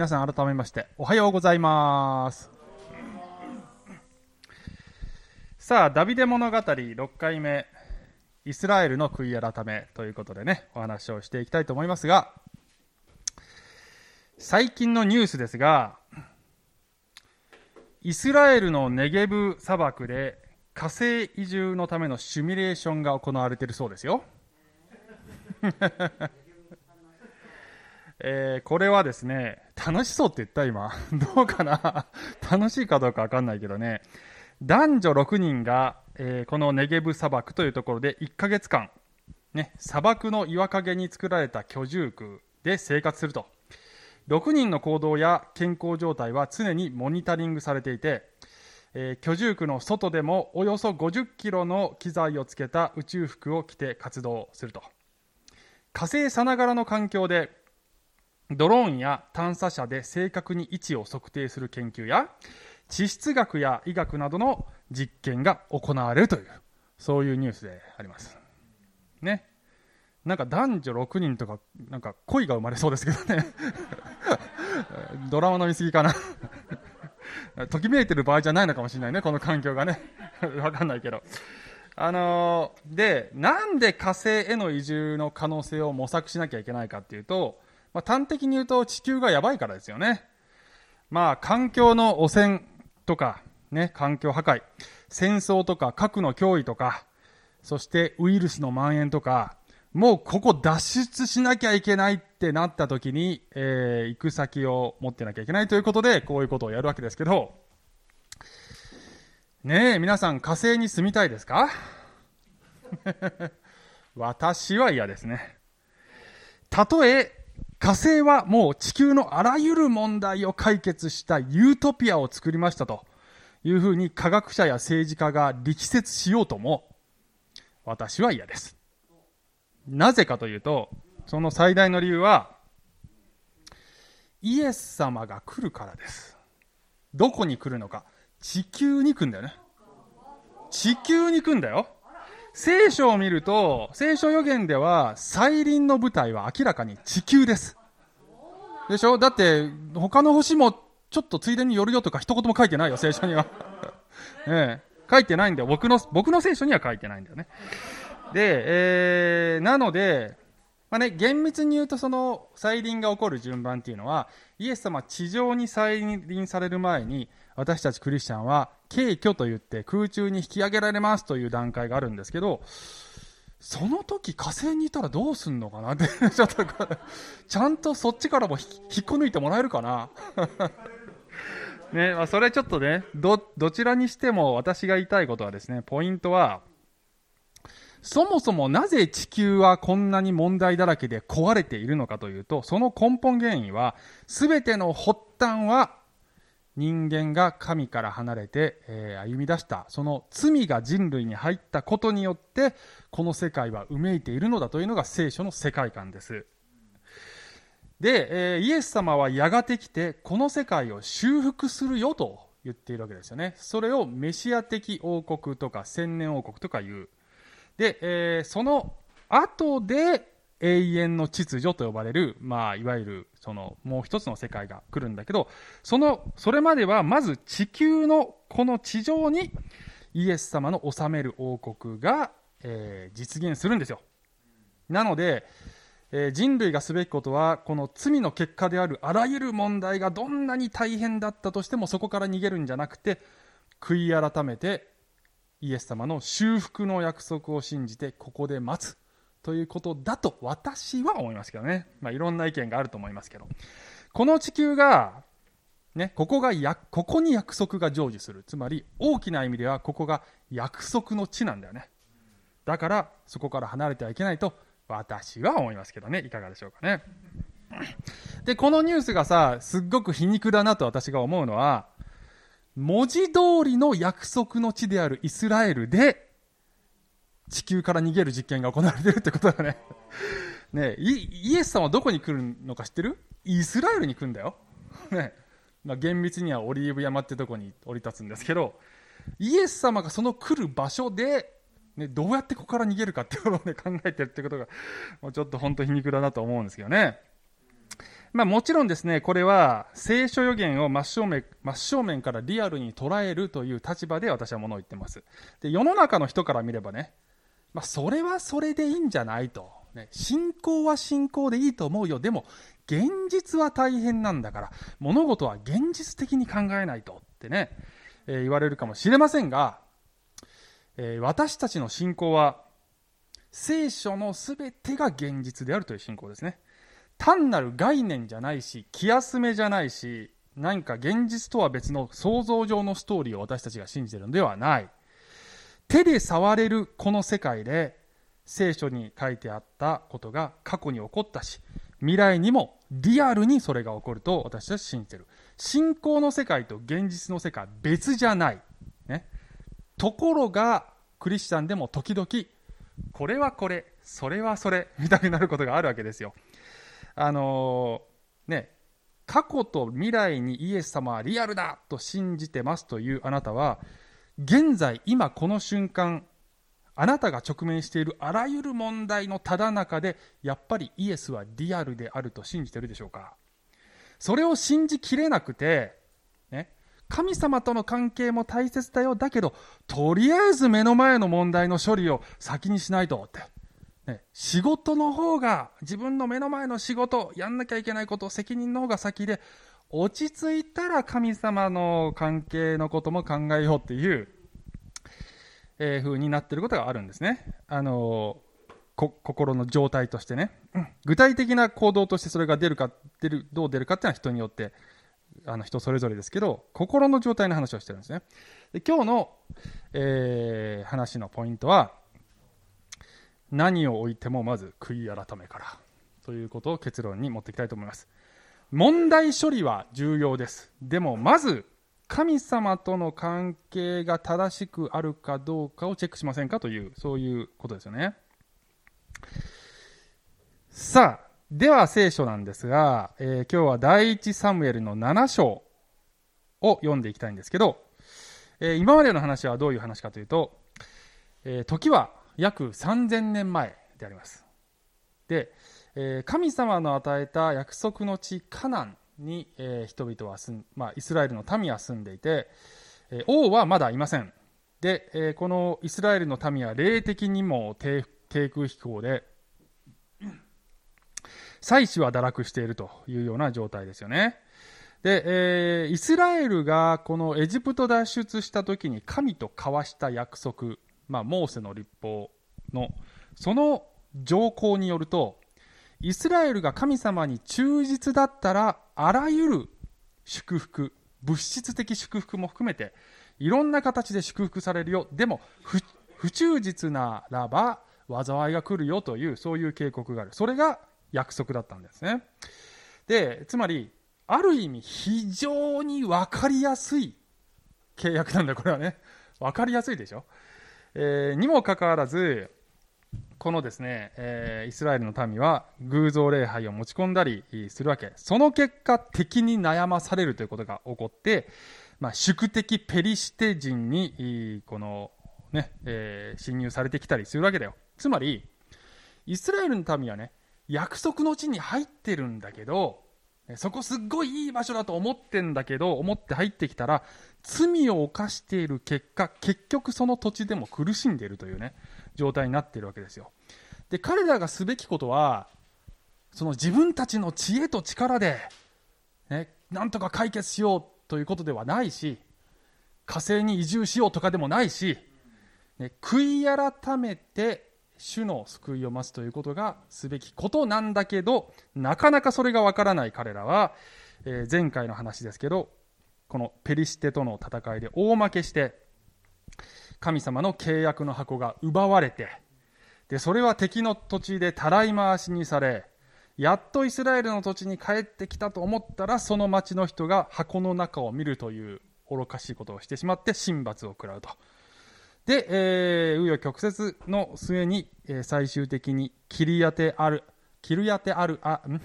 皆さん改めましておはようございます。さあダビデ物語6回目イスラエルの悔い改めということでねお話をしていきたいと思いますが最近のニュースですがイスラエルのネゲブ砂漠で火星移住のためのシミュレーションが行われているそうですよ。えー、これはですね、楽しそうって言った今。どうかな？楽しいかどうかわかんないけどね、男女6人が、えー、このネゲブ砂漠というところで1ヶ月間、ね、砂漠の岩陰に作られた居住区で生活すると。6人の行動や健康状態は常にモニタリングされていて、えー、居住区の外でもおよそ50キロの機材をつけた宇宙服を着て活動すると。火星さながらの環境でドローンや探査車で正確に位置を測定する研究や地質学や医学などの実験が行われるというそういうニュースであります。ね。なんか男女6人とかなんか恋が生まれそうですけどね。ドラマの見過ぎかな。ときめいてる場合じゃないのかもしれないねこの環境がね。わかんないけど。あのー、でなんで火星への移住の可能性を模索しなきゃいけないかっていうとまあ、端的に言うと地球がやばいからですよね。まあ、環境の汚染とか、ね、環境破壊、戦争とか核の脅威とか、そしてウイルスの蔓延とか、もうここ脱出しなきゃいけないってなった時に、えー、行く先を持ってなきゃいけないということで、こういうことをやるわけですけど、ねえ、皆さん火星に住みたいですか？私は嫌ですね。たとえ火星はもう地球のあらゆる問題を解決したユートピアを作りましたというふうに科学者や政治家が力説しようとも、私は嫌です。なぜかというと、その最大の理由は、イエス様が来るからです。どこに来るのか。地球に来るんだよね。地球に来るんだよ。聖書を見ると、聖書予言では、再臨の舞台は明らかに地球です。でしょ？だって、他の星もちょっとついでに寄るよとか一言も書いてないよ、聖書には。ええ、書いてないんだよ。僕の、僕の聖書には書いてないんだよね。で、えー、なので、まあね、厳密に言うとその再臨が起こる順番っていうのは、イエス様地上に再臨される前に、私たちクリスチャンは、軽挙と言って空中に引き上げられますという段階があるんですけど、その時火星にいたらどうすんのかなって、ちょっと、ちゃんとそっちからも引っこ抜いてもらえるかな？ね、まあ、それちょっとね、ど、どちらにしても私が言いたいことはですね、ポイントは、そもそもなぜ地球はこんなに問題だらけで壊れているのかというと、その根本原因は、すべての発端は人間が神から離れて、えー、歩み出した、その罪が人類に入ったことによって、この世界はうめいているのだというのが聖書の世界観です。で、えー、イエス様はやがて来て、この世界を修復するよと言っているわけですよね。それをメシア的王国とか千年王国とか言う。で、えー、その後で永遠の秩序と呼ばれる、まあ、いわゆる、その、もう一つの世界が来るんだけど、その、それまでは、まず地球の、この地上に、イエス様の治める王国が、えー、実現するんですよ。なので、えー、人類がすべきことは、この罪の結果であるあらゆる問題がどんなに大変だったとしても、そこから逃げるんじゃなくて、悔い改めて、イエス様の修復の約束を信じてここで待つということだと私は思いますけどね。まあ、いろんな意見があると思いますけど。この地球が、ね、ここがや、ここに約束が成就する。つまり、大きな意味では、ここが約束の地なんだよね。だから、そこから離れてはいけないと、私は思いますけどね。いかがでしょうかね。で、このニュースがさ、すっごく皮肉だなと私が思うのは、文字通りの約束の地であるイスラエルで、地球から逃げる実験が行われているってことだね。ねイエス様はどこに来るのか知ってる？イスラエルに来るんだよ。ねまあ、厳密にはオリーブ山ってとこに降り立つんですけど、イエス様がその来る場所で、ね、どうやってここから逃げるかってことを、ね、考えてるってことが、もうちょっと本当皮肉だなと思うんですけどね。まあもちろんですね、これは聖書予言を真正面真正面からリアルに捉えるという立場で私はものを言ってます。で、世の中の人から見ればね、まあそれはそれでいいんじゃないと。ね、信仰は信仰でいいと思うよ。でも、現実は大変なんだから、物事は現実的に考えないとってね、えー、言われるかもしれませんが、えー、私たちの信仰は、聖書のすべてが現実であるという信仰ですね。単なる概念じゃないし、気休めじゃないし、何か現実とは別の想像上のストーリーを私たちが信じてるのではない。手で触れるこの世界で、聖書に書いてあったことが過去に起こったし、未来にもリアルにそれが起こると私たち信じてる。信仰の世界と現実の世界別じゃない。ね。ところが、クリスチャンでも時々、これはこれ、それはそれ、みたいになることがあるわけですよ。あのー、ね、過去と未来にイエス様はリアルだと信じてますというあなたは、現在、今この瞬間、あなたが直面しているあらゆる問題のただ中で、やっぱりイエスはリアルであると信じているでしょうかそれを信じきれなくて、ね、神様との関係も大切だよ。だけど、とりあえず目の前の問題の処理を先にしないとって。ね、仕事の方が、自分の目の前の仕事、やんなきゃいけないこと、責任の方が先で、落ち着いたら神様の関係のことも考えようっていう、えー、風になってることがあるんですね。あの心の状態としてね、具体的な行動としてそれが出るか、出る、どう出るかっていうのは人によって、あの人それぞれですけど、心の状態の話をしてるんですね。で今日の、えー、話のポイントは、何を置いてもまず悔い改めからということを結論に持っていきたいと思います問題処理は重要ですでもまず神様との関係が正しくあるかどうかをチェックしませんかというそういうことですよねさあでは聖書なんですが、えー、今日は第一サムエルの7章を読んでいきたいんですけど、えー、今までの話はどういう話かというと、えー、時は約3000年前であります。で、えー、神様の与えた約束の地カナンに、えー、人々は住ん、まあ、イスラエルの民は住んでいて、えー、王はまだいません。で、えー、このイスラエルの民は霊的にも低空飛行で、祭祀は堕落しているというような状態ですよね。で、えー、イスラエルがこのエジプト脱出した時に神と交わした約束、まあ、モーセの立法の、その条項によると、イスラエルが神様に忠実だったら、あらゆる祝福、物質的祝福も含めて、いろんな形で祝福されるよ。でも、不忠実ならば、災いが来るよという、そういう警告がある。それが約束だったんですね。で、つまり、ある意味非常に分かりやすい契約なんだ、これはね。分かりやすいでしょ。えー、にもかかわらず、このですね、えー、イスラエルの民は偶像礼拝を持ち込んだりするわけ。その結果、敵に悩まされるということが起こって、まあ、宿敵ペリシテ人に、この、ね、えー、侵入されてきたりするわけだよ。つまり、イスラエルの民はね、約束の地に入ってるんだけど、そこすっごいいい場所だと思ってんだけど、思って入ってきたら、罪を犯している結果、結局その土地でも苦しんでいるというね、状態になっているわけですよ。で、彼らがすべきことは、その自分たちの知恵と力で、ね、なんとか解決しようということではないし、火星に移住しようとかでもないし、ね、悔い改めて主の救いを待つということがすべきことなんだけど、なかなかそれがわからない彼らは、えー、前回の話ですけど、このペリシテとの戦いで大負けして、神様の契約の箱が奪われて、で、それは敵の土地でたらい回しにされ、やっとイスラエルの土地に帰ってきたと思ったら、その町の人が箱の中を見るという愚かしいことをしてしまって神罰を食らうと。で、えー、紆余曲折の末に、えー、最終的にキリヤテアル、キルヤテアル、あ、ん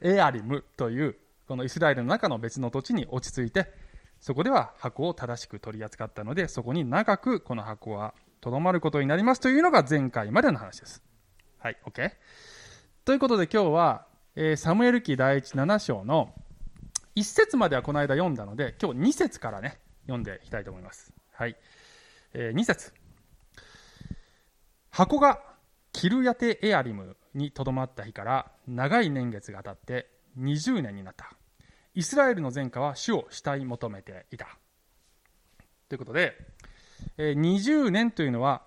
エアリムという、このイスラエルの中の別の土地に落ち着いて、そこでは箱を正しく取り扱ったので、そこに長くこの箱はとどまることになりますというのが前回までの話です。はい、OK? ということで今日は、えー、サムエル記第一7章の1節まではこの間読んだので、今日2節からね、読んでいきたいと思います。はい。えー、2節箱がキルヤテエアリムにとどまった日から長い年月が経って20年になった。イスラエルの前科は主を慕い求めていた。ということで、えー、20年というのは、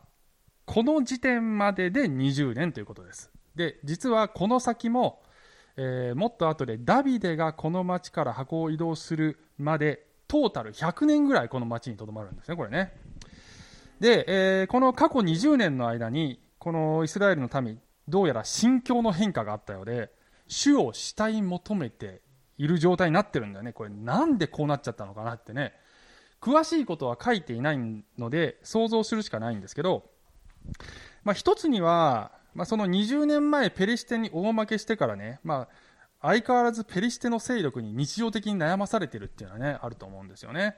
この時点までで20年ということです。で、実はこの先も、えー、もっと後でダビデがこの町から箱を移動するまで、トータル100年ぐらいこの町にとどまるんですね、これね。で、えー、この過去20年の間に、このイスラエルの民、どうやら心境の変化があったようで、主を慕い求めている状態になってるんだよね。これなんでこうなっちゃったのかなってね。詳しいことは書いていないので想像するしかないんですけど、まあ、一つには、まあ、その20年前ペリシテに大負けしてからね、まあ、相変わらずペリシテの勢力に日常的に悩まされてるっていうのはね、あると思うんですよね。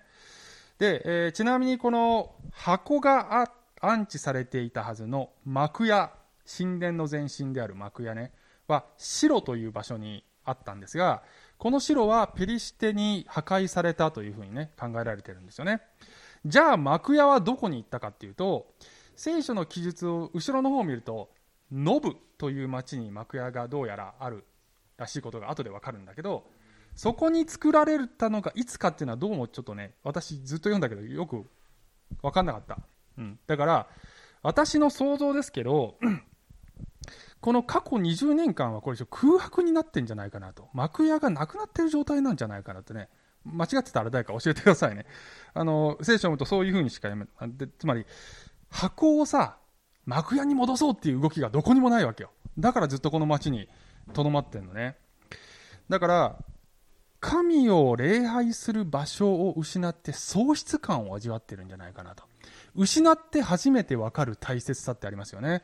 で、えー、ちなみにこの箱が安置されていたはずの幕屋、神殿の前身である幕屋ね、は、白という場所にあったんですが、この城はペリシテに破壊されたというふうにね、考えられてるんですよね。じゃあ、幕屋はどこに行ったかっていうと、聖書の記述を後ろの方を見ると、ノブという町に幕屋がどうやらあるらしいことが後でわかるんだけど、そこに作られたのがいつかっていうのはどうもちょっとね、私ずっと読んだけどよくわかんなかった。うん。だから、私の想像ですけど、この過去20年間はこれ空白になってんじゃないかなと。幕屋がなくなってる状態なんじゃないかなってね。間違ってたら誰か教えてくださいね。あの、聖書を読むとそういうふうにしか読め、でつまり、箱をさ、幕屋に戻そうっていう動きがどこにもないわけよ。だからずっとこの街に留まってんのね。だから、神を礼拝する場所を失って喪失感を味わってるんじゃないかなと。失って初めてわかる大切さってありますよね。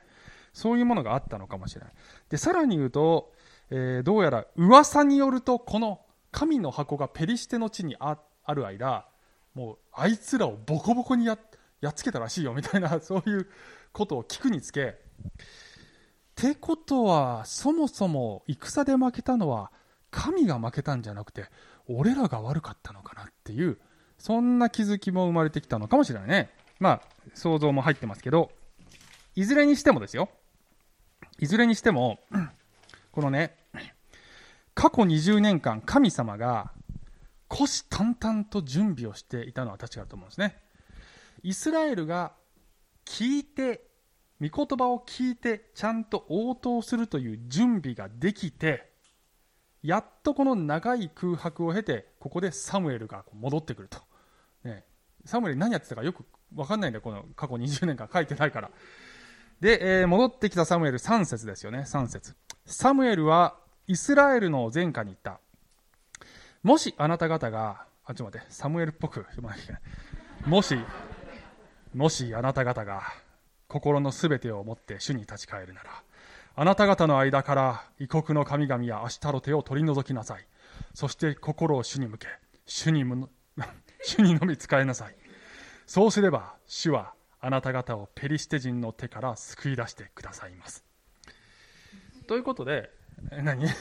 そういうものがあったのかもしれない。で、さらに言うと、えー、どうやら噂によると、この神の箱がペリシテの地にあある間、もうあいつらをボコボコにややっつけたらしいよみたいな、そういうことを聞くにつけ、ってことは、そもそも戦で負けたのは、神が負けたんじゃなくて、俺らが悪かったのかなっていう、そんな気づきも生まれてきたのかもしれないね。まあ、想像も入ってますけど、いずれにしてもですよ。いずれにしても、このね、過去20年間、神様が虎視眈々と準備をしていたのは確かだと思うんですね。イスラエルが聞いて、御言葉を聞いて、ちゃんと応答するという準備ができて、やっとこの長い空白を経て、ここでサムエルが戻ってくると。ね、サムエル何やってたかよくわかんないんだよ、この過去20年間書いてないから。で、えー、戻ってきたサムエル3節ですよね、3節サムエルはイスラエルの前科に言った。もしあなた方が、あ、ちょっと待って、サムエルっぽく読まなきゃいけない。もし、もしあなた方が心のすべてを持って主に立ち返るなら、あなた方の間から異国の神々やアシタロテを取り除きなさい。そして心を主に向け、主に 主にのみ使えなさい。そうすれば主はあなた方をペリシテ人の手から救い出してくださいます。ということで、何？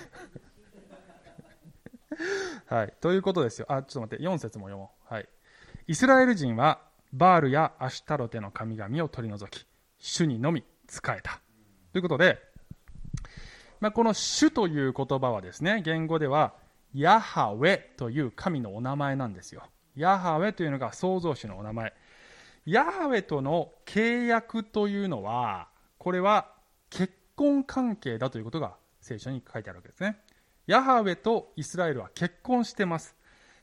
はい。ということですよ。あ、ちょっと待って、4節も読もう。はい。イスラエル人は、バールやアシュタロテの神々を取り除き、主にのみ仕えた。ということで、まあ、この主という言葉はですね、言語では、ヤハウェという神のお名前なんですよ。ヤハウェというのが創造主のお名前。ヤハウェとの契約というのは、これは結婚関係だということが聖書に書いてあるわけですね。ヤハウェとイスラエルは結婚してます。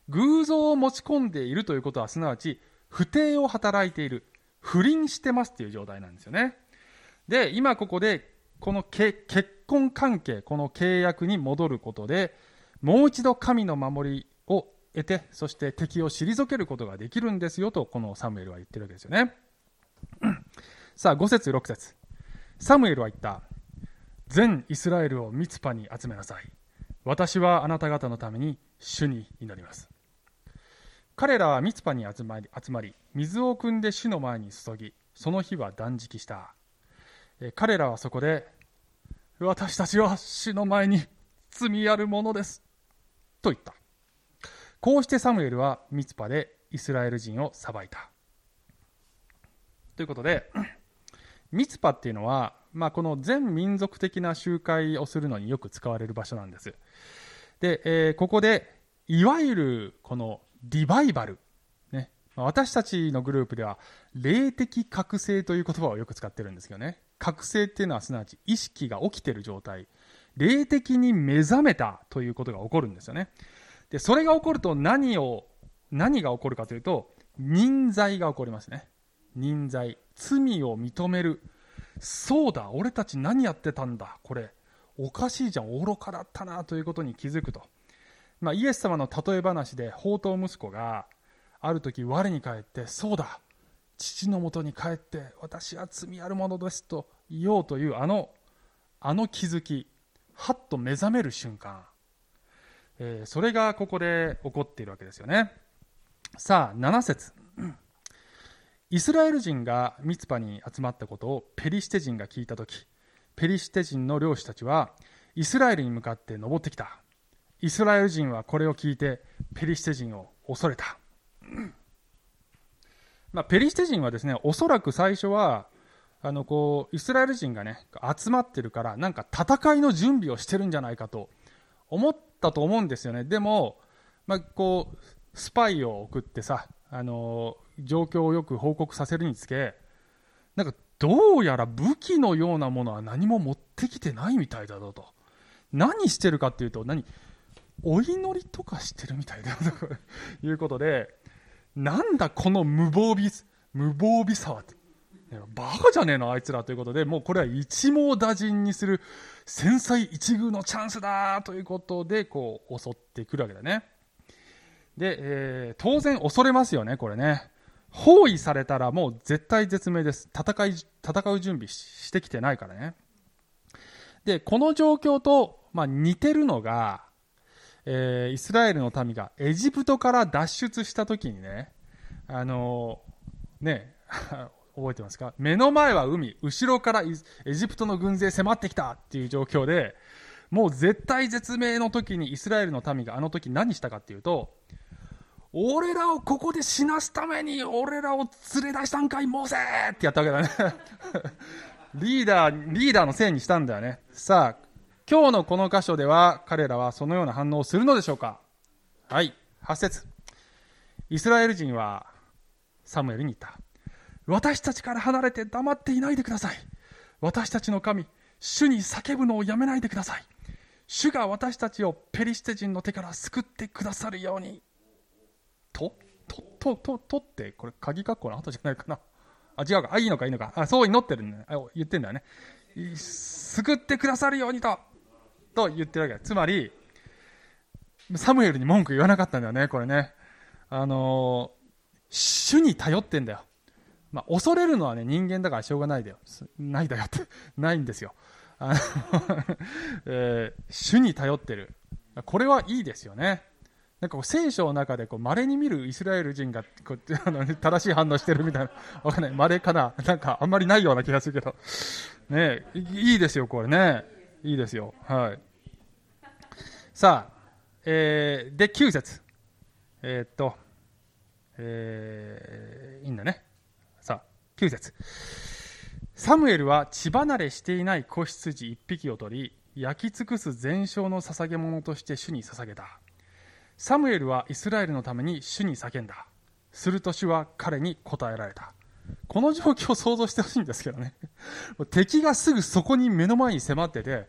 偶像を持ち込んでいるということは、すなわち、不定を働いている。不倫してますっていう状態なんですよね。で、今ここで、この結婚関係、この契約に戻ることで、もう一度神の守りを得て、そして敵を退けることができるんですよと、このサムエルは言ってるわけですよね。さあ、5節6節サムエルは言った。全イスラエルをミツパに集めなさい。私はあなた方のために主に祈ります。彼らはミツパに集まり、集まり水を汲んで主の前に注ぎ、その日は断食した。彼らはそこで、私たちは主の前に罪あるものです。と言った。こうしてサムエルはミツパでイスラエル人を裁いた。ということで、ミツパっていうのは、まあ、この全民族的な集会をするのによく使われる場所なんです。で、えー、ここで、いわゆるこのリバイバル、ね、私たちのグループでは、霊的覚醒という言葉をよく使ってるんですけどね。覚醒っていうのはすなわち意識が起きてる状態。霊的に目覚めたということが起こるんですよね。で、それが起こると何を、何が起こるかというと、人罪が起こりますね。人罪。罪を認める。そうだ、俺たち何やってたんだ、これ。おかしいじゃん、愚かだったな、ということに気づくと。まあ、イエス様の例え話で、宝刀息子が、ある時我に返って、そうだ、父のもとに帰って、私は罪あるものですと言おうという、あの、あの気づき、はっと目覚める瞬間。えー、それがここで起こっているわけですよね。さあ、7節イスラエル人がミツパに集まったことをペリシテ人が聞いたとき、ペリシテ人の漁師たちはイスラエルに向かって登ってきた。イスラエル人はこれを聞いてペリシテ人を恐れた。まあ、ペリシテ人はですね、おそらく最初は、あのこうイスラエル人がね集まってるからなんか戦いの準備をしてるんじゃないかと思ったと思うんですよねでも、まあ、こうスパイを送ってさあの状況をよく報告させるにつけ、なんかどうやら武器のようなものは何も持ってきてないみたいだぞと。何してるかっていうと、何お祈りとかしてるみたいだよということで、なんだこの無防備、無防備さはって。バカじゃねえのあいつらということで、もうこれは一網打尽にする繊細一遇のチャンスだということで、こう襲ってくるわけだね。で、えー、当然恐れますよね、これね。包囲されたらもう絶対絶命です。戦い、戦う準備してきてないからね。で、この状況と、まあ、似てるのが、えー、イスラエルの民がエジプトから脱出した時にね、あのー、ね、覚えてますか？目の前は海、後ろからエジプトの軍勢迫ってきたっていう状況で、もう絶対絶命の時にイスラエルの民があの時何したかっていうと、俺らをここで死なすために俺らを連れ出したんかい、モーセーってやったわけだね。リーダー、リーダーのせいにしたんだよね。さあ、今日のこの箇所では彼らはそのような反応をするのでしょうか？はい、8節。イスラエル人はサムエルに言った。私たちから離れて黙っていないでください。私たちの神、主に叫ぶのをやめないでください。主が私たちをペリシテ人の手から救ってくださるように。とと、と、と、とって、これ、鍵括弧の後じゃないかな。あ、違うか。あ、いいのか、いいのか。あ、そう祈ってるんだね。言ってんだよね。救ってくださるようにと、と言ってるわけ。つまり、サムエルに文句言わなかったんだよね、これね。あのー、主に頼ってんだよ。まあ、恐れるのはね、人間だからしょうがないだよ。ないだよって、ないんですよ。あの えー、主に頼ってる。これはいいですよね。なんか聖書の中でこう稀に見るイスラエル人がこう あの正しい反応してるみたいな、わかんない、稀かな、なんかあんまりないような気がするけど、ねいいですよ、これね、いいですよ、はい。さあ、えー、で、9節えー、っと、えー、いいんだね。9節サムエルは血離れしていない子羊一匹を取り、焼き尽くす全焼の捧げ物として主に捧げた。サムエルはイスラエルのために主に叫んだ。すると主は彼に答えられた。この状況を想像してほしいんですけどね。敵がすぐそこに目の前に迫ってて、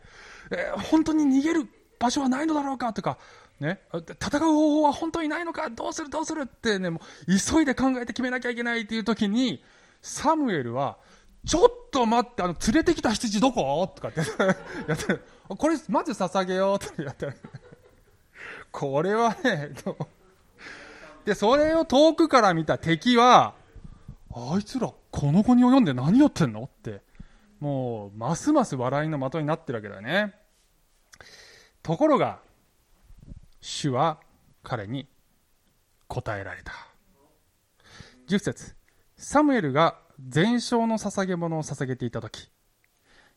えー、本当に逃げる場所はないのだろうかとか、ね、戦う方法は本当にないのかどうするどうするってね、もう急いで考えて決めなきゃいけないっていう時に、サムエルは、ちょっと待って、あの、連れてきた羊どこ？とかって やって。これ、まず捧げようってやって。これはね、で、それを遠くから見た敵は、あいつら、この子に及んで何やってんの？って、もう、ますます笑いの的になってるわけだよね。ところが、主は彼に答えられた。10節サムエルが全焼の捧げ物を捧げていた時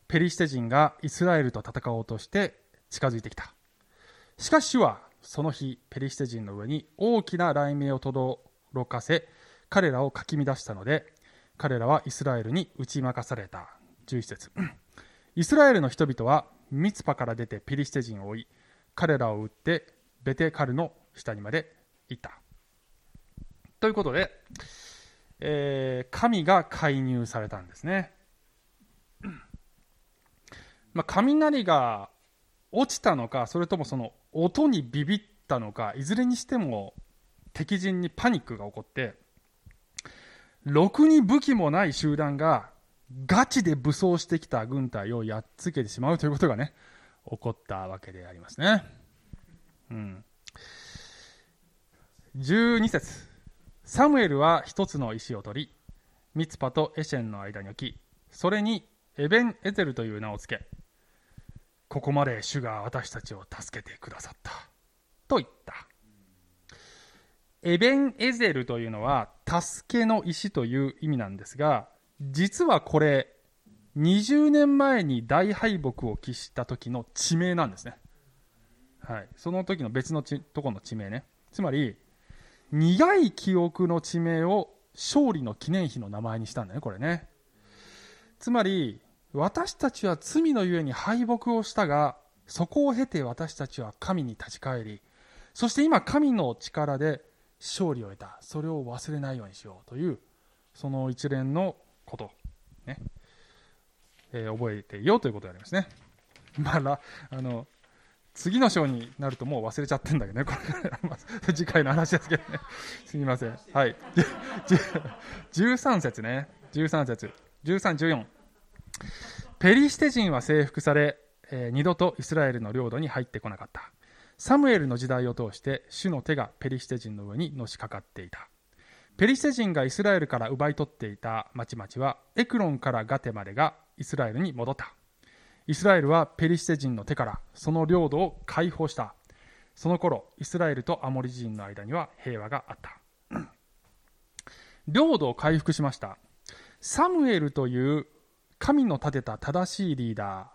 ペリシテ人がイスラエルと戦おうとして近づいてきた。しかし主はその日ペリシテ人の上に大きな雷鳴を轟かせ彼らをかき乱したので彼らはイスラエルに打ち負かされた。11節。イスラエルの人々はミツパから出てペリシテ人を追い彼らを撃ってベテカルの下にまで行った。ということで、えー、神が介入されたんですね、まあ、雷が落ちたのかそれともその音にビビったのかいずれにしても敵陣にパニックが起こってろくに武器もない集団がガチで武装してきた軍隊をやっつけてしまうということがね起こったわけでありますね。うん、12節。サムエルは一つの石を取りミツパとエシェンの間に置きそれにエベン・エゼルという名を付けここまで主が私たちを助けてくださったと言った。エベン・エゼルというのは助けの石という意味なんですが実はこれ20年前に大敗北を喫した時の地名なんですね。はい、その時の別のとこの地名ね。つまり苦い記憶の地名を勝利の記念碑の名前にしたんだねこれね。つまり私たちは罪のゆえに敗北をしたがそこを経て私たちは神に立ち返りそして今神の力で勝利を得たそれを忘れないようにしようというその一連のことね、えー、覚えていようということでありますね。まああの次の章になるともう忘れちゃってんだけどね、これ次回の話ですけどね。すみません。はい。13節ね。13節。13、14。ペリシテ人は征服され、えー、二度とイスラエルの領土に入ってこなかった。サムエルの時代を通して、主の手がペリシテ人の上にのしかかっていた。ペリシテ人がイスラエルから奪い取っていた町々は、エクロンからガテまでがイスラエルに戻った。イスラエルはペリシテ人の手からその領土を解放した。その頃イスラエルとアモリ人の間には平和があった。領土を回復しました。サムエルという神の立てた正しいリーダ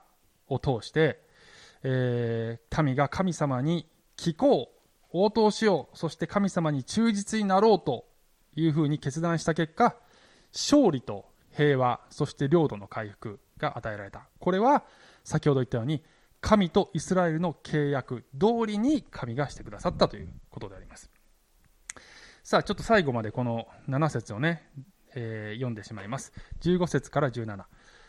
ーを通して、えー、民が神様に聞こう応答しようそして神様に忠実になろうというふうに決断した結果勝利と平和そして領土の回復が与えられた。これは先ほど言ったように神とイスラエルの契約通りに神がしてくださったということであります。さあ、ちょっと最後までこの7節をね、えー、読んでしまいます。15節から17。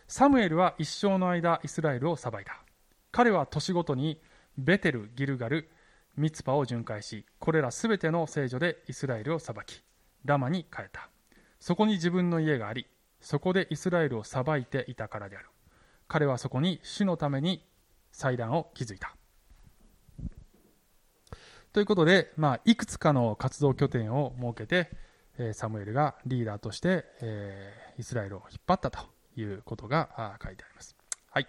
サムエルは一生の間イスラエルを裁いた。彼は年ごとにベテル、ギルガル、ミツパを巡回し、これらすべての聖女でイスラエルを裁き、ラマに変えた。そこに自分の家があり、そこでイスラエルを裁いていたからである彼はそこに主のために祭壇を築いたということで、まあ、いくつかの活動拠点を設けて、えサムエルがリーダーとして、えイスラエルを引っ張ったということが書いてあります。はい。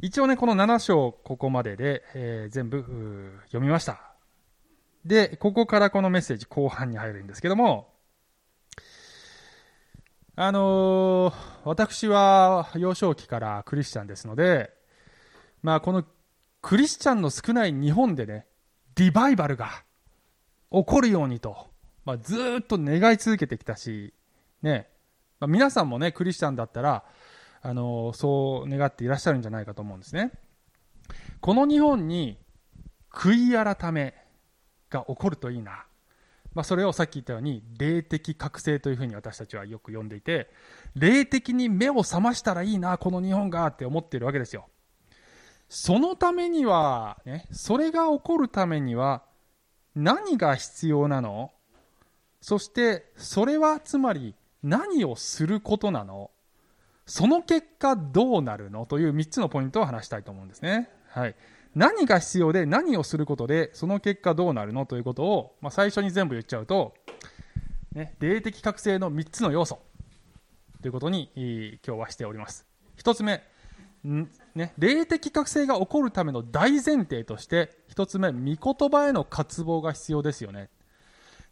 一応ね、この7章、ここまでで、えー、全部読みました。で、ここからこのメッセージ後半に入るんですけども、あのー、私は幼少期からクリスチャンですので、まあ、このクリスチャンの少ない日本でね、リバイバルが起こるようにと、まあ、ずっと願い続けてきたし、ね、まあ、皆さんもね、クリスチャンだったら、あのー、そう願っていらっしゃるんじゃないかと思うんですね。この日本に悔い改めが起こるといいな。まあ、それをさっき言ったように霊的覚醒というふうに私たちはよく呼んでいて霊的に目を覚ましたらいいなこの日本がって思っているわけですよそのためには、ね、それが起こるためには何が必要なの？そしてそれはつまり何をすることなの？その結果どうなるの？という3つのポイントを話したいと思うんですね。はい。何が必要で何をすることでその結果どうなるの？ということを、まあ、最初に全部言っちゃうと、ね、霊的覚醒の3つの要素。ということに今日はしております。1つ目ね、霊的覚醒が起こるための大前提として1つ目御言葉への渇望が必要ですよね。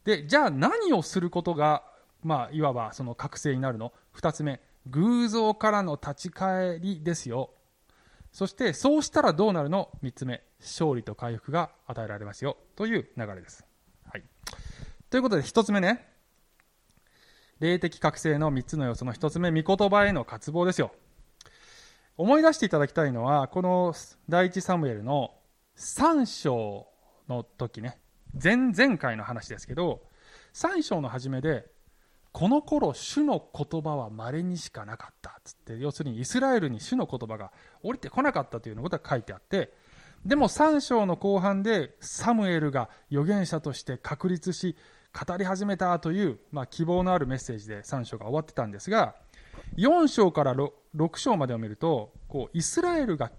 でじゃあ何をすることが、まあ、いわばその覚醒になるの？2つ目偶像からの立ち返りですよ。そしてそうしたらどうなるの？3つ目勝利と回復が与えられますよ。という流れです、はい、ということで1つ目ね。霊的覚醒の3つの要素の1つ目御言葉への渇望ですよ。思い出していただきたいのはこの第一サムエルの3章の時ね。前々回の話ですけど3章の初めでこの頃主の言葉は稀にしかなかったつって要するにイスラエルに主の言葉が降りてこなかったということが書いてあってでも3章の後半でサムエルが預言者として確立し語り始めたという、まあ、希望のあるメッセージで3章が終わってたんですが4章から 6, 6章までを見るとこうイスラエルが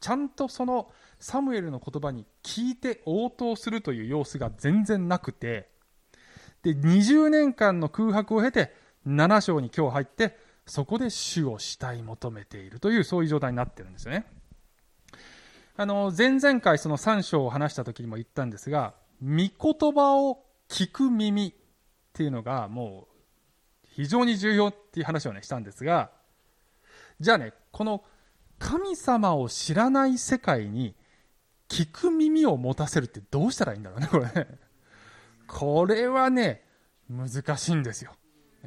ちゃんとそのサムエルの言葉に聞いて応答するという様子が全然なくてで20年間の空白を経て7章に今日入ってそこで主を慕い求めているというそういう状態になってるんですよね。あの前々回その3章を話した時にも言ったんですが御言葉を聞く耳っていうのがもう非常に重要っていう話をねしたんですがじゃあねこの神様を知らない世界に聞く耳を持たせるってどうしたらいいんだろうねこれね。これはね難しいんですよ。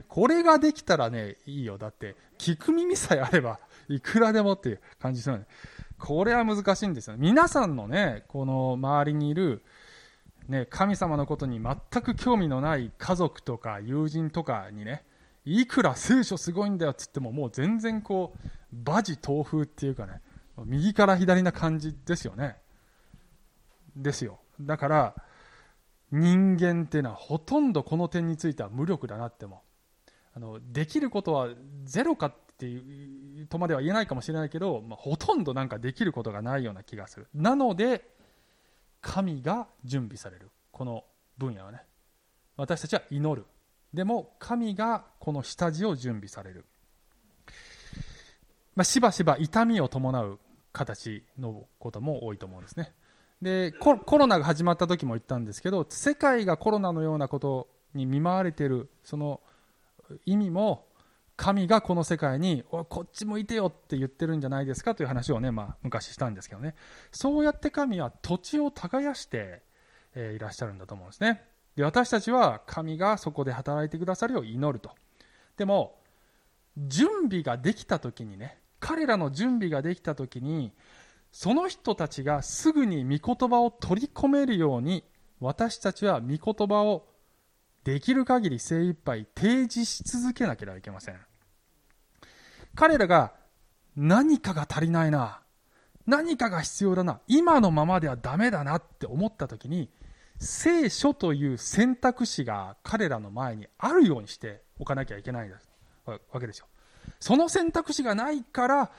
これができたらねいいよ。だって聞く耳さえあればいくらでもっていう感じですよね。これは難しいんですよ皆さんのねこの周りにいるね、神様のことに全く興味のない家族とか友人とかにねいくら聖書すごいんだよっつってももう全然こう馬事東風っていうかね右から左な感じですよね。ですよ。だから人間っていうのはほとんどこの点については無力だなってもあのできることはゼロかっていうとまでは言えないかもしれないけど、まあ、ほとんどなんかできることがないような気がする。なので神が準備される。この分野はね。私たちは祈る。でも神がこの下地を準備される、まあ、しばしば痛みを伴う形のことも多いと思うんですね。でコロナが始まった時も言ったんですけど世界がコロナのようなことに見舞われているその意味も神がこの世界にこっち向いてよって言ってるんじゃないですかという話をね、まあ、昔したんですけどね。そうやって神は土地を耕して、えー、いらっしゃるんだと思うんですね。で私たちは神がそこで働いてくださるよう祈ると。でも準備ができた時にね彼らの準備ができた時にその人たちがすぐに御言葉を取り込めるように私たちは御言葉をできる限り精一杯提示し続けなければいけません。彼らが何かが足りないな何かが必要だな今のままではダメだなって思った時に聖書という選択肢が彼らの前にあるようにしておかなきゃいけないわけですよ。その選択肢がないから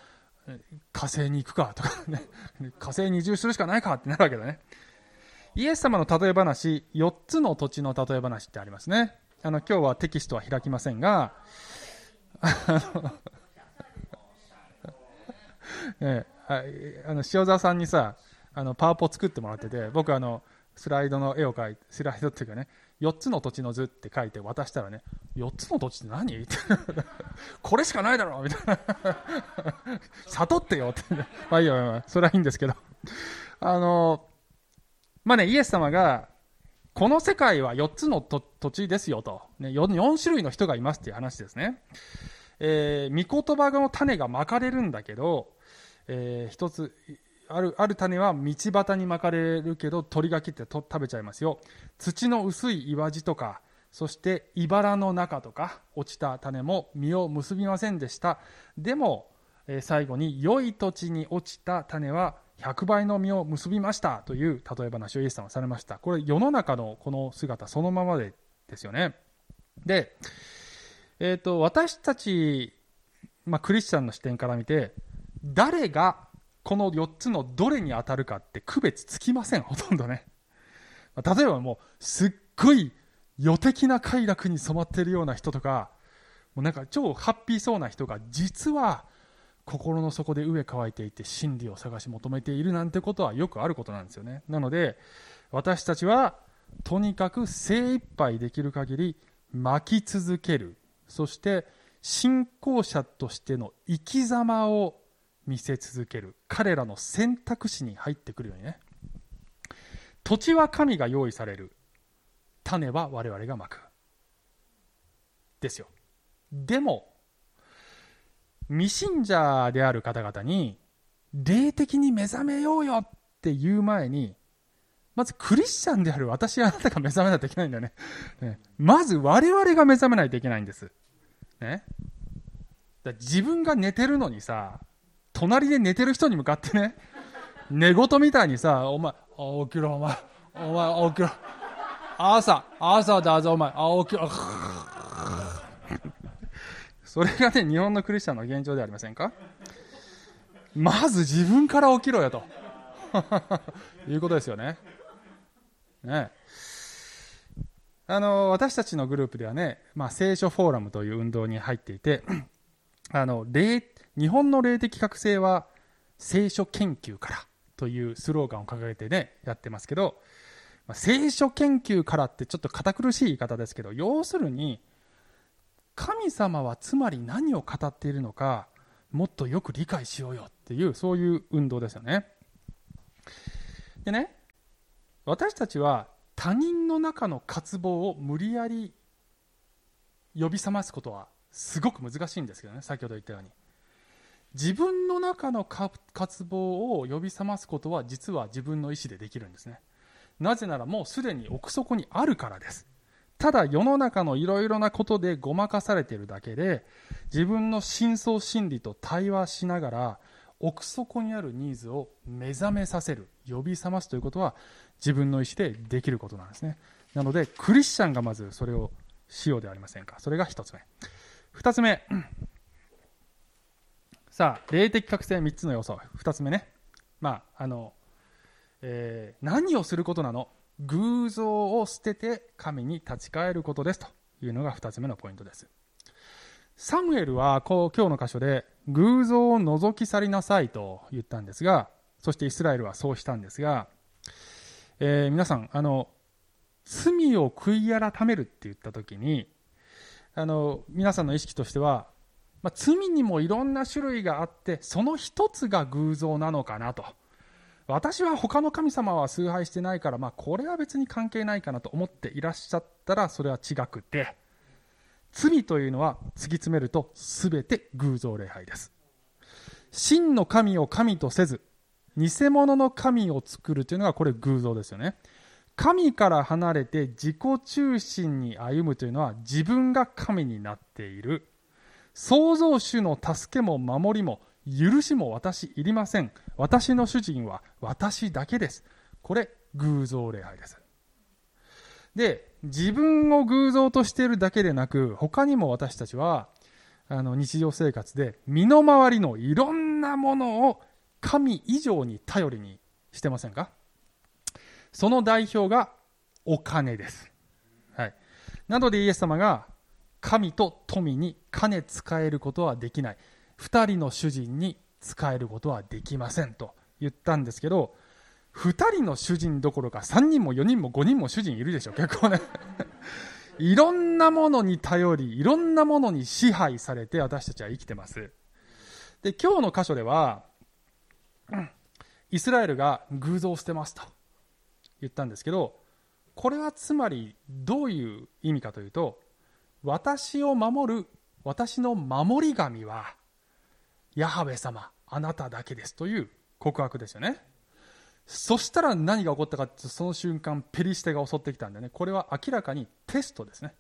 火星に行くかとかね、火星に移住するしかないかってなるわけだね。イエス様の例え話、4つの土地の例え話ってありますね。あの、今日はテキストは開きませんが、えあの 塩沢さんにさあのパワポ作ってもらってて僕あのスライドの絵を描いてスライドっていうかね4つの土地の図って書いて渡したらね4つの土地って何？っ てこれしかないだろみたいな。悟ってよって まあいいよ、まあ、それはいいんですけど。あのまあねイエス様がこの世界は4つの土地ですよと、ね4、4, 種類の人がいますっていう話ですね、えー、御言葉の種がまかれるんだけど、えー、一つあるある種は道端に巻かれるけど鳥が切ってと食べちゃいますよ。土の薄い岩地とかそして茨の中とか落ちた種も実を結びませんでした。でも、えー、最後に良い土地に落ちた種は100倍の実を結びました。という例え話をイエス様はされました。これ世の中のこの姿そのままでですよね。で、えーと私たち、まあ、クリスチャンの視点から見て誰がこの4つのどれに当たるかって区別つきません、ほとんどね。例えばもう、すっごい予的な快楽に染まってるような人とか、もうなんか超ハッピーそうな人が、実は心の底で飢え乾いていて真理を探し求めているなんてことはよくあることなんですよね。なので、私たちはとにかく精一杯できる限り巻き続ける。そして信仰者としての生き様を見せ続ける彼らの選択肢に入ってくるようにね土地は神が用意される種は我々がまくですよでも未信者である方々に霊的に目覚めようよって言う前にまずクリスチャンである私あなたが目覚めないといけないんだよね。ねまず我々が目覚めないといけないんです。ね。だ自分が寝てるのにさ、隣で寝てる人に向かってね、寝言みたいにさ、お前、あ起きろ、お前、お前、起きろ。朝、朝だぞ、お前、あ起きろ。それがね、日本のクリスチャンの現状ではありませんか？まず自分から起きろよと。いうことですよね。ね。あの、私たちのグループではね、まあ、聖書フォーラムという運動に入っていて、あの、霊、日本の霊的覚醒は聖書研究からというスローガンを掲げてね、やってますけど、まあ、聖書研究からってちょっと堅苦しい言い方ですけど、要するに、神様はつまり何を語っているのか、もっとよく理解しようよっていう、そういう運動ですよね。でね、私たちは他人の中の渇望を無理やり呼び覚ますことはすごく難しいんですけどね先ほど言ったように自分の中の渇望を呼び覚ますことは実は自分の意思でできるんですね。なぜならもうすでに奥底にあるからです。ただ世の中のいろいろなことでごまかされているだけで自分の深層心理と対話しながら奥底にあるニーズを目覚めさせる呼び覚ますということは自分の意思でできることなんですね。なのでクリスチャンがまずそれをしようではありませんか。それが1つ目。2つ目。さあ霊的覚醒3つの要素。2つ目ね。まああの、えー、何をすることなの？偶像を捨てて神に立ち返ることです。というのが2つ目のポイントです。サムエルはこう今日の箇所で偶像を除き去りなさい。と言ったんですがそしてイスラエルはそうしたんですがえー、皆さんあの罪を悔い改めるって言った時にあの皆さんの意識としては、まあ、罪にもいろんな種類があってその一つが偶像なのかなと。私は他の神様は崇拝してないから、まあ、これは別に関係ないかなと思っていらっしゃったらそれは違くて。罪というのは突き詰めると全て偶像礼拝です。真の神を神とせず偽物の神を作るというのがこれ偶像ですよね。神から離れて自己中心に歩むというのは自分が神になっている。創造主の助けも守りも許しも私いりません私の主人は私だけですこれ偶像礼拝ですで自分を偶像としているだけでなく他にも私たちはあの日常生活で身の回りのいろんなものを神以上に頼りにしてませんか？その代表がお金です。はい。なのでイエス様が神と富に金使えることはできない。二人の主人に使えることはできませんと言ったんですけど、二人の主人どころか三人も四人も五人も主人いるでしょ、結構ね。いろんなものに頼り、いろんなものに支配されて私たちは生きてます。で、今日の箇所では、イスラエルが偶像を捨てますと言ったんですけどこれはつまりどういう意味かというと私を守る私の守り神はヤハウェ様あなただけですという告白ですよね。そしたら何が起こったかってその瞬間ペリシテが襲ってきたんでね。これは明らかにテストですね。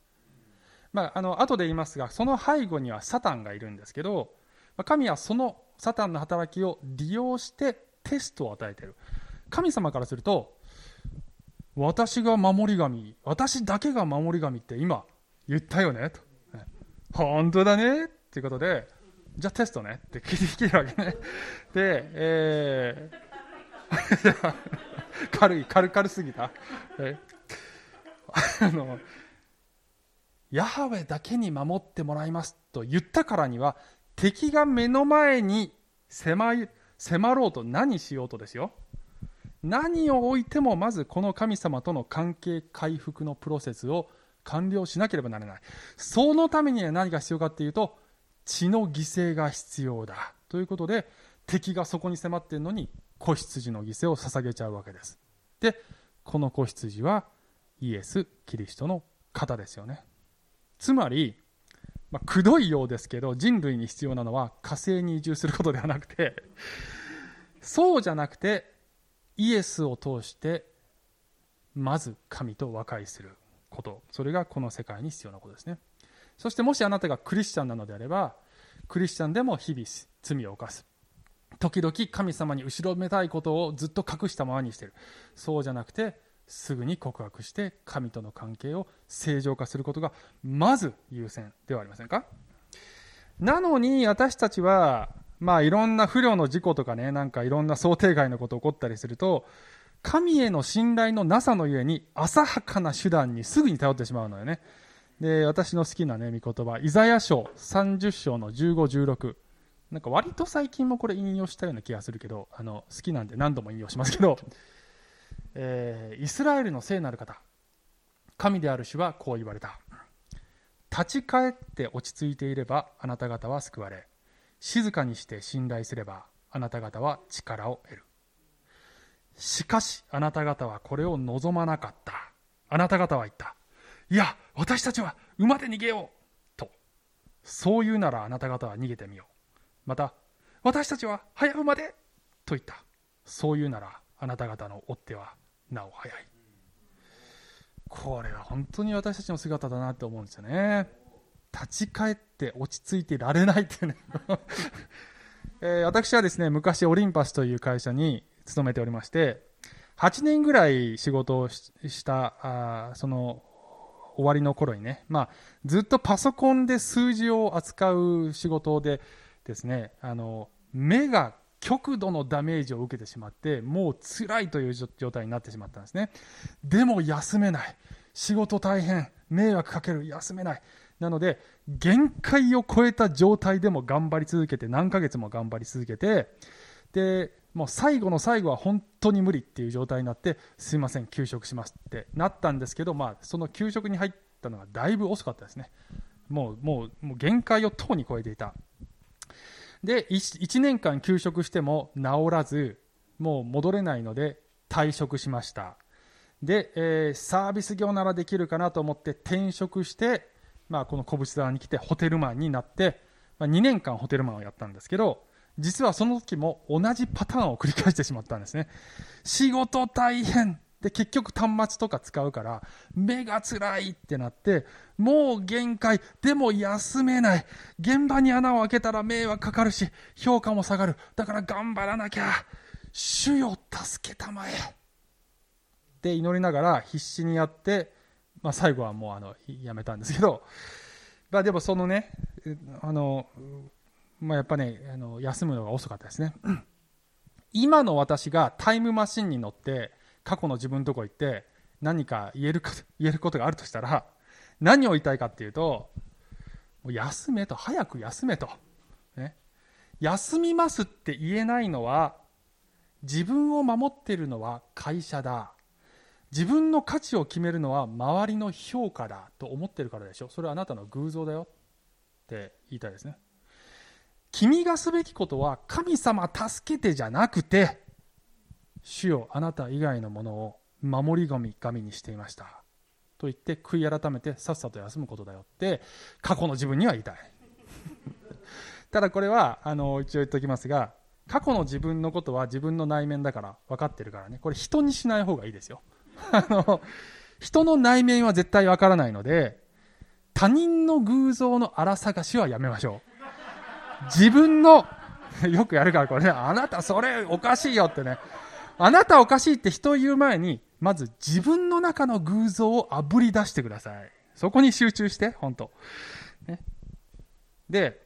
まあ、あの後で言いますがその背後にはサタンがいるんですけど神はそのサタンの働きを利用してテストを与えている。神様からすると私が守り神私だけが守り神って今言ったよねと。本当だねっていうことでじゃあテストねって聞いてきるわけね。で、えー、軽い軽軽すぎた、あのヤハウェだけに守ってもらいますと言ったからには敵が目の前に迫迫ろうと何しようとですよ。何を置いてもまずこの神様との関係回復のプロセスを完了しなければならない。そのためには何が必要かっていうと血の犠牲が必要だ。ということで敵がそこに迫っているのに子羊の犠牲を捧げちゃうわけです。でこの子羊はイエス・キリストの方ですよね。つまり、まあ、くどいようですけど人類に必要なのは火星に移住することではなくてそうじゃなくてイエスを通してまず神と和解する。こと。それがこの世界に必要なことですね。そしてもしあなたがクリスチャンなのであればクリスチャンでも日々罪を犯す。時々神様に後ろめたいことをずっと隠したままにしている。そうじゃなくてすぐに告白して神との関係を正常化することがまず優先ではありませんか？なのに私たちはまあいろんな不慮の事故とかねなんかいろんな想定外のこと起こったりすると神への信頼のなさのゆえに浅はかな手段にすぐに頼ってしまうのよね。で私の好きなね御言葉イザヤ書30章の1516なんか割と最近もこれ引用したような気がするけどあの好きなんで何度も引用しますけど、えー、イスラエルの聖なる方。神である主はこう言われた。立ち返って落ち着いていればあなた方は救われ。静かにして信頼すればあなた方は力を得る。しかしあなた方はこれを望まなかった。あなた方は言った。いや私たちは馬で逃げようと。そう言うならあなた方は逃げてみよう。また私たちは早馬でと言った。そう言うならあなた方の追っ手はなお早い。これは本当に私たちの姿だなって思うんですよね。立ち返って落ち着いてられないっていうね。えー、私はですね昔オリンパスという会社に勤めておりまして8年ぐらい仕事をしたあその終わりの頃にね、まあ、ずっとパソコンで数字を扱う仕事でですねあの目が極度のダメージを受けてしまってもう辛いという状態になってしまったんですね。でも休めない。仕事大変。迷惑かける。休めない。なので限界を超えた状態でも頑張り続けて何ヶ月も頑張り続けてでもう最後の最後は本当に無理っていう状態になってすいません休職しますってなったんですけど、まあ、その休職に入ったのがだいぶ遅かったですね。もうもうもう限界をとうに超えていた。で 1, 1年間休職しても治らずもう戻れないので退職しました。で、えー、サービス業ならできるかなと思って転職して、まあ、この小淵沢に来てホテルマンになって、まあ、2年間ホテルマンをやったんですけど実はその時も同じパターンを繰り返してしまったんですね。仕事大変。で結局端末とか使うから目が辛いってなってもう限界。でも休めない。現場に穴を開けたら迷惑かかるし評価も下がる。だから頑張らなきゃ。主よ助けたまえ。って祈りながら必死にやって、まあ、最後はもうあのやめたんですけど、まあ、でもそのねあの、まあ、やっぱねあの休むのが遅かったですね。今の私がタイムマシンに乗って過去の自分のとこ行って何か言えるか言えることがあるとしたら何を言いたいかっていうともう休めと早く休めと、ね、休みますって言えないのは自分を守っているのは会社だ。自分の価値を決めるのは周りの評価だと思ってるからでしょ。それはあなたの偶像だよって言いたいですね。君がすべきことは神様助けてじゃなくて主よあなた以外のものを守り神神にしていました。と言って悔い改めてさっさと休むことだよって過去の自分には言いたい。ただこれはあの一応言っておきますが過去の自分のことは自分の内面だから分かってるからね。これ人にしない方がいいですよ。あの人の内面は絶対分からないので他人の偶像の荒探しはやめましょう。自分の よくやるからこれねあなたそれおかしいよってねあなたおかしいって人を言う前に、まず自分の中の偶像をあぶり出してください。そこに集中して、本当。ね、で、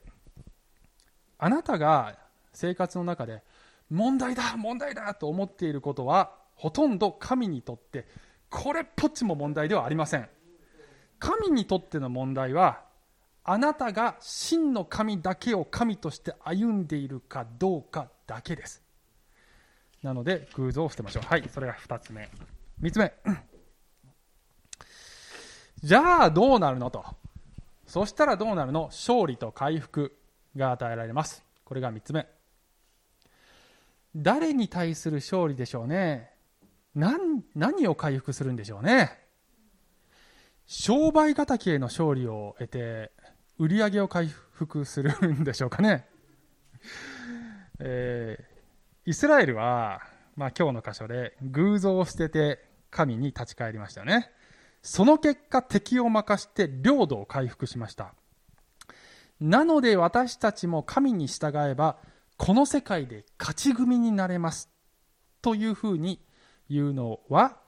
あなたが生活の中で、問題だ、問題だと思っていることは、ほとんど神にとって、これっぽっちも問題ではありません。神にとっての問題は、あなたが真の神だけを神として歩んでいるかどうかだけです。なので偶像を捨てましょう。はいそれが2つ目。3つ目。じゃあどうなるのと。そしたらどうなるの。勝利と回復が与えられます。これが3つ目。誰に対する勝利でしょうね。何何を回復するんでしょうね。商売敵への勝利を得て売り上げを回復するんでしょうかね、えー、イスラエルは、まあ、今日の箇所で偶像を捨てて神に立ち返りましたよね。その結果敵を任して領土を回復しました。なので私たちも神に従えばこの世界で勝ち組になれます。というふうに言うのは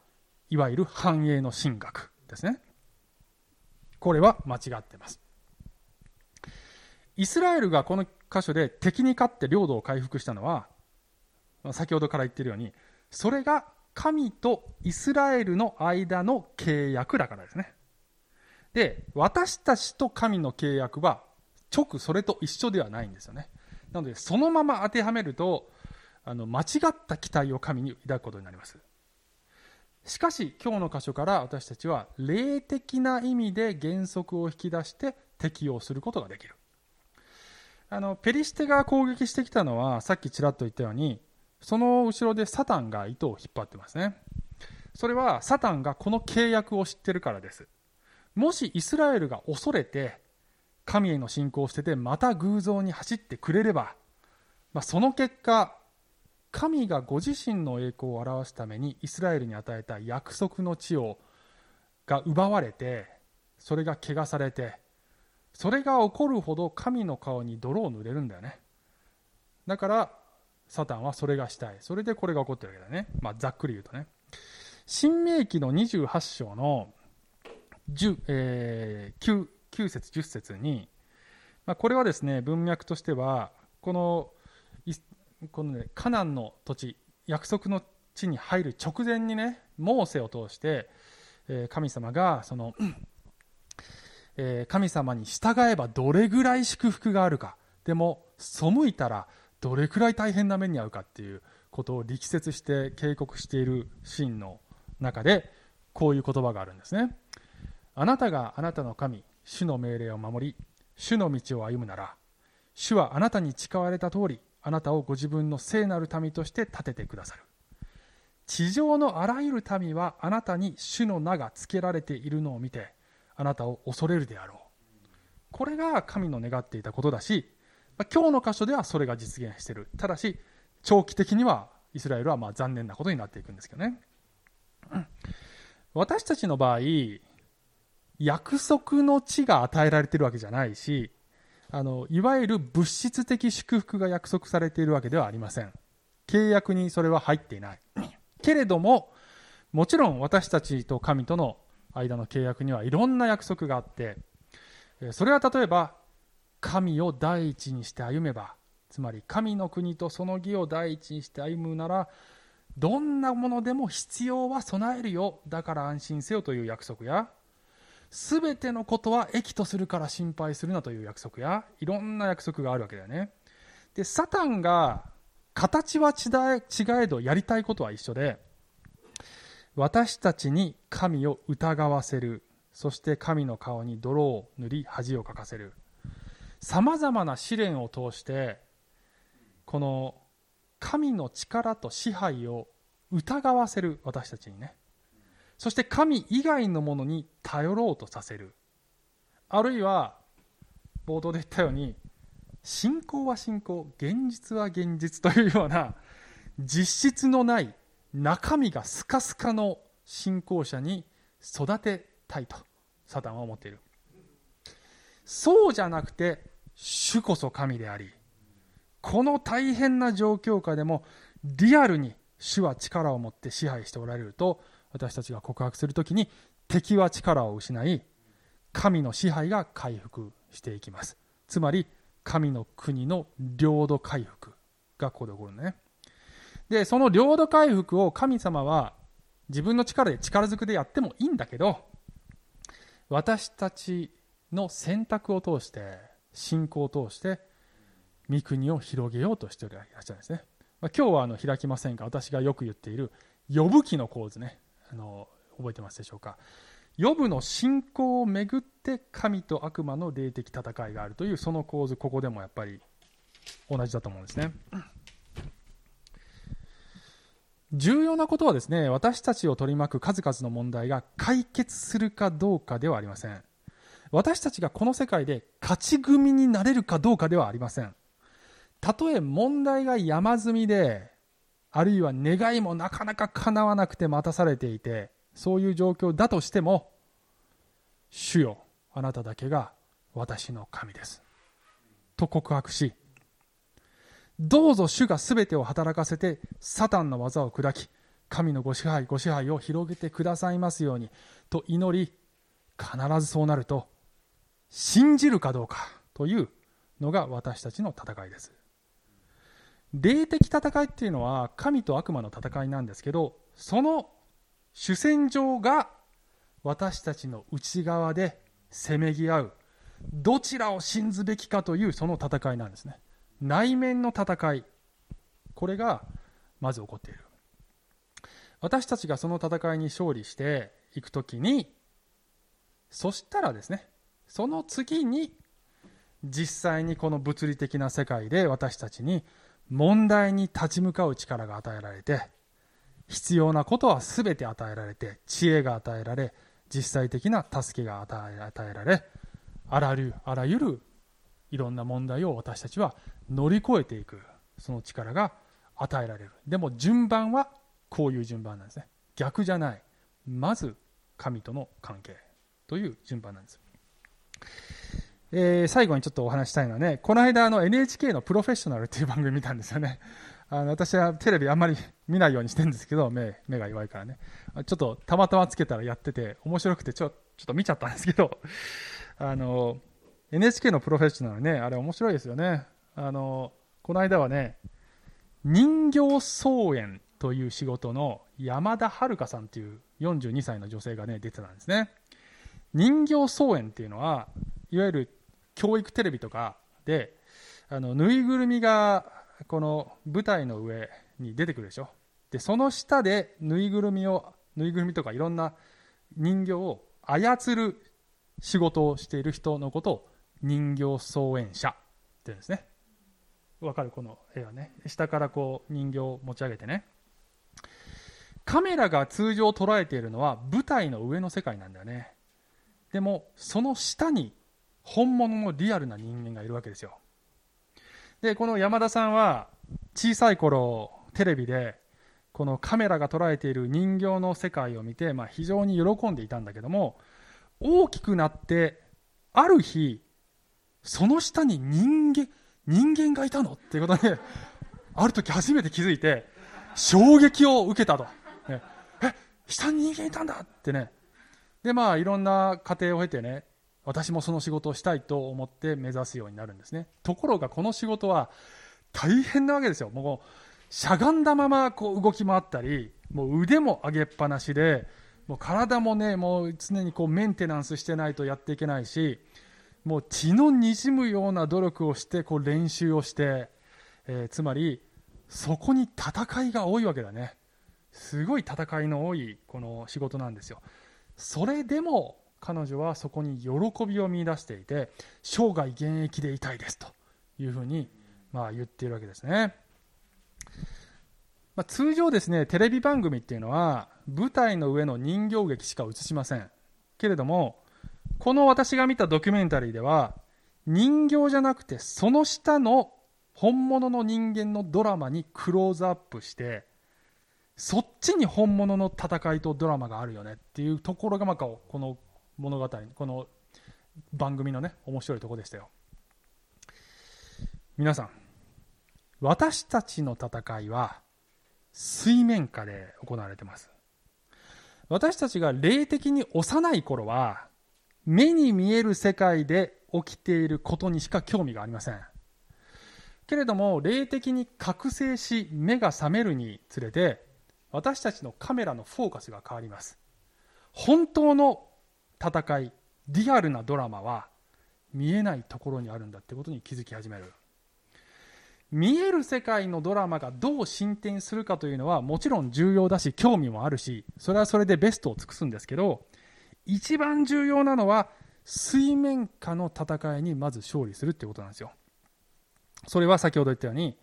いわゆる繁栄の神学ですね。これは間違ってます。イスラエルがこの箇所で敵に勝って領土を回復したのは先ほどから言っているようにそれが神とイスラエルの間の契約だからですねで私たちと神の契約は直それと一緒ではないんですよね。なので、そのまま当てはめると、あの間違った期待を神に抱くことになります。しかし、今日の箇所から私たちは、霊的な意味で原則を引き出して適用することができる。あのペリシテが攻撃してきたのは、さっきちらっと言ったように、その後ろでサタンが糸を引っ張ってますね。それはサタンがこの契約を知ってるからです。もしイスラエルが恐れて神への信仰を捨ててまた偶像に走ってくれれば、まあ、その結果神がご自身の栄光を表すためにイスラエルに与えた約束の地をが奪われてそれが汚されてそれが起こるほど神の顔に泥を塗れるんだよね。だからサタンはそれがしたい。それでこれが起こってるわけだね、まあ、ざっくり言うとね。新明記の28章の10、えー、9 9節10節に、まあ、これはですね文脈としてはこのこの、ね、カナンの土地約束の地に入る直前にねモーセを通して、えー、神様がその、えー、神様に従えばどれぐらい祝福があるか。でも背いたらどれくらい大変な目に遭うかっていうことを力説して警告しているシーンの中でこういう言葉があるんですね。あなたがあなたの神主の命令を守り主の道を歩むなら主はあなたに誓われた通りあなたをご自分の聖なる民として立ててくださる。地上のあらゆる民はあなたに主の名が付けられているのを見てあなたを恐れるであろう。これが神の願っていたことだし今日の箇所ではそれが実現している。ただし長期的にはイスラエルはま残念なことになっていくんですけどね。私たちの場合約束の地が与えられているわけじゃないしあのいわゆる物質的祝福が約束されているわけではありません。契約にそれは入っていない。けれどももちろん私たちと神との間の契約にはいろんな約束があってそれは例えば神を第一にして歩めばつまり神の国とその義を第一にして歩むならどんなものでも必要は備えるよだから安心せよという約束やすべてのことは益とするから心配するなという約束や、いろんな約束があるわけだよね。で、サタンが、形は違え違えどやりたいことは一緒で、私たちに神を疑わせる。そして神の顔に泥を塗り恥をかかせる。様々な試練を通して、この神の力と支配を疑わせる私たちにね。そして神以外のものに頼ろうとさせるあるいは冒頭で言ったように信仰は信仰現実は現実というような実質のない中身がスカスカの信仰者に育てたいとサタンは思っている。そうじゃなくて主こそ神でありこの大変な状況下でもリアルに主は力を持って支配しておられると私たちが告白するときに敵は力を失い神の支配が回復していきます。つまり神の国の領土回復がここで起こるね。でその領土回復を神様は自分の力で力ずくでやってもいいんだけど私たちの選択を通して信仰を通して御国を広げようとしていらっしゃるんですね、まあ、今日はあの開きませんが私がよく言っている呼ぶ記の構図ね。あの覚えてますでしょうか。ヨブの信仰をめぐって神と悪魔の霊的戦いがあるというその構図ここでもやっぱり同じだと思うんですね。重要なことはですね、私たちを取り巻く数々の問題が解決するかどうかではありません。私たちがこの世界で勝ち組になれるかどうかではありません。たとえ問題が山積みで、あるいは願いもなかなか叶わなくて待たされていて、そういう状況だとしても、主よ、あなただけが私の神です。と告白し、どうぞ主が全てを働かせて、サタンの技を砕き、神のご支配、ご支配を広げてくださいますように、と祈り、必ずそうなると、信じるかどうかというのが私たちの戦いです。霊的戦いっていうのは神と悪魔の戦いなんですけど、その主戦場が私たちの内側でせめぎ合う、どちらを信ずべきかというその戦いなんですね。内面の戦い、これがまず起こっている。私たちがその戦いに勝利していくときに、そしたらですね、その次に実際にこの物理的な世界で私たちに問題に立ち向かう力が与えられて必要なことは全て与えられて知恵が与えられ実際的な助けが与えられあらゆるあらゆるいろんな問題を私たちは乗り越えていくその力が与えられるでも順番はこういう順番なんですね逆じゃないまず神との関係という順番なんですえー、最後にちょっとお話したいのはね、この間あの NHK のプロフェッショナルっていう番組見たんですよね。あの私はテレビあんまり見ないようにしてるんですけど、目目が弱いからね。ちょっとたまたまつけたらやってて、面白くてちょちょっと見ちゃったんですけど、あの、NHK のプロフェッショナルね、あれ面白いですよね。あの、この間はね、人形操園という仕事の山田遥さんという42歳の女性がね、出てたんですね。人形操園っていうのは、いわゆる教育テレビとかで、あの、ぬいぐるみが、この舞台の上に出てくるでしょ。で、その下でぬいぐるみを、ぬいぐるみとかいろんな人形を操る仕事をしている人のことを人形操演者って言うんですね。わかるこの絵はね。下からこう人形を持ち上げてね。カメラが通常捉えているのは舞台の上の世界なんだよね。でも、その下に本物のリアルな人間がいるわけですよ。で、この山田さんは小さい頃テレビでこのカメラが捉えている人形の世界を見て、まあ、非常に喜んでいたんだけども大きくなってある日その下に人間人間がいたの？っていうことで ある時初めて気づいて衝撃を受けたと、ね、え下に人間いたんだってね。でまあいろんな過程を経てね私もその仕事をしたいと思って目指すようになるんですね。ところがこの仕事は大変なわけですよ。もうしゃがんだままこう動き回ったりもう腕も上げっぱなしでもう体もねもう常にこうメンテナンスしてないとやっていけないしもう血のにじむような努力をしてこう練習をして、えー、つまりそこに戦いが多いわけだね。すごい戦いの多いこの仕事なんですよ。それでも彼女はそこに喜びを見いだしていて生涯現役でいたいですというふうにまあ言っているわけですね、まあ、通常ですねテレビ番組っていうのは舞台の上の人形劇しか映しません。けれどもこの私が見たドキュメンタリーでは人形じゃなくてその下の本物の人間のドラマにクローズアップしてそっちに本物の戦いとドラマがあるよねっていうところがまあこの物語この番組のね面白いとこでしたよ。皆さん私たちの戦いは水面下で行われてます。私たちが霊的に幼い頃は目に見える世界で起きていることにしか興味がありません。けれども霊的に覚醒し目が覚めるにつれて私たちのカメラのフォーカスが変わります。本当の戦いリアルなドラマは見えないところにあるんだってことに気づき始める。見える世界のドラマがどう進展するかというのはもちろん重要だし興味もあるしそれはそれでベストを尽くすんですけど一番重要なのは水面下の戦いにまず勝利するってことなんですよ。それは先ほど言ったように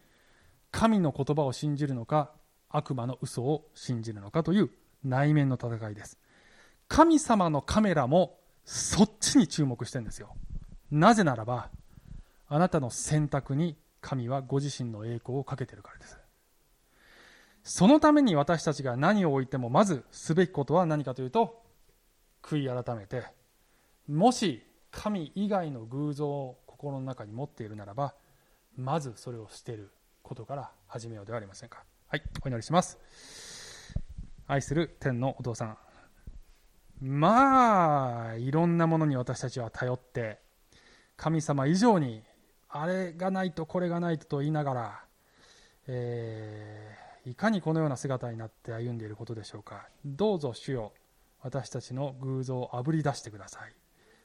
神の言葉を信じるのか悪魔の嘘を信じるのかという内面の戦いです。神様のカメラもそっちに注目してるんですよ。なぜならばあなたの選択に神はご自身の栄光をかけてるからです。そのために私たちが何を置いてもまずすべきことは何かというと悔い改めてもし神以外の偶像を心の中に持っているならばまずそれを捨てることから始めようではありませんか。はいお祈りします。愛する天のお父さん。まあいろんなものに私たちは頼って神様以上にあれがないとこれがないとと言いながら、えー、いかにこのような姿になって歩んでいることでしょうか。どうぞ主よ私たちの偶像をあぶり出してください。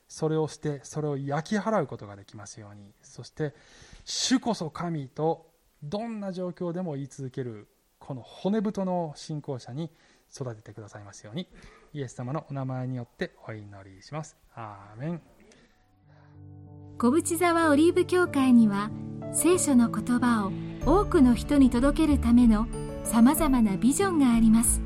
それをしてそれを焼き払うことができますように。そして主こそ神とどんな状況でも言い続ける。この骨太の信仰者に育ててくださいますように。イエス様のお名前によってお祈りします。アーメン。小淵沢オリーブ教会には聖書の言葉を多くの人に届けるためのさまざまなビジョンがあります。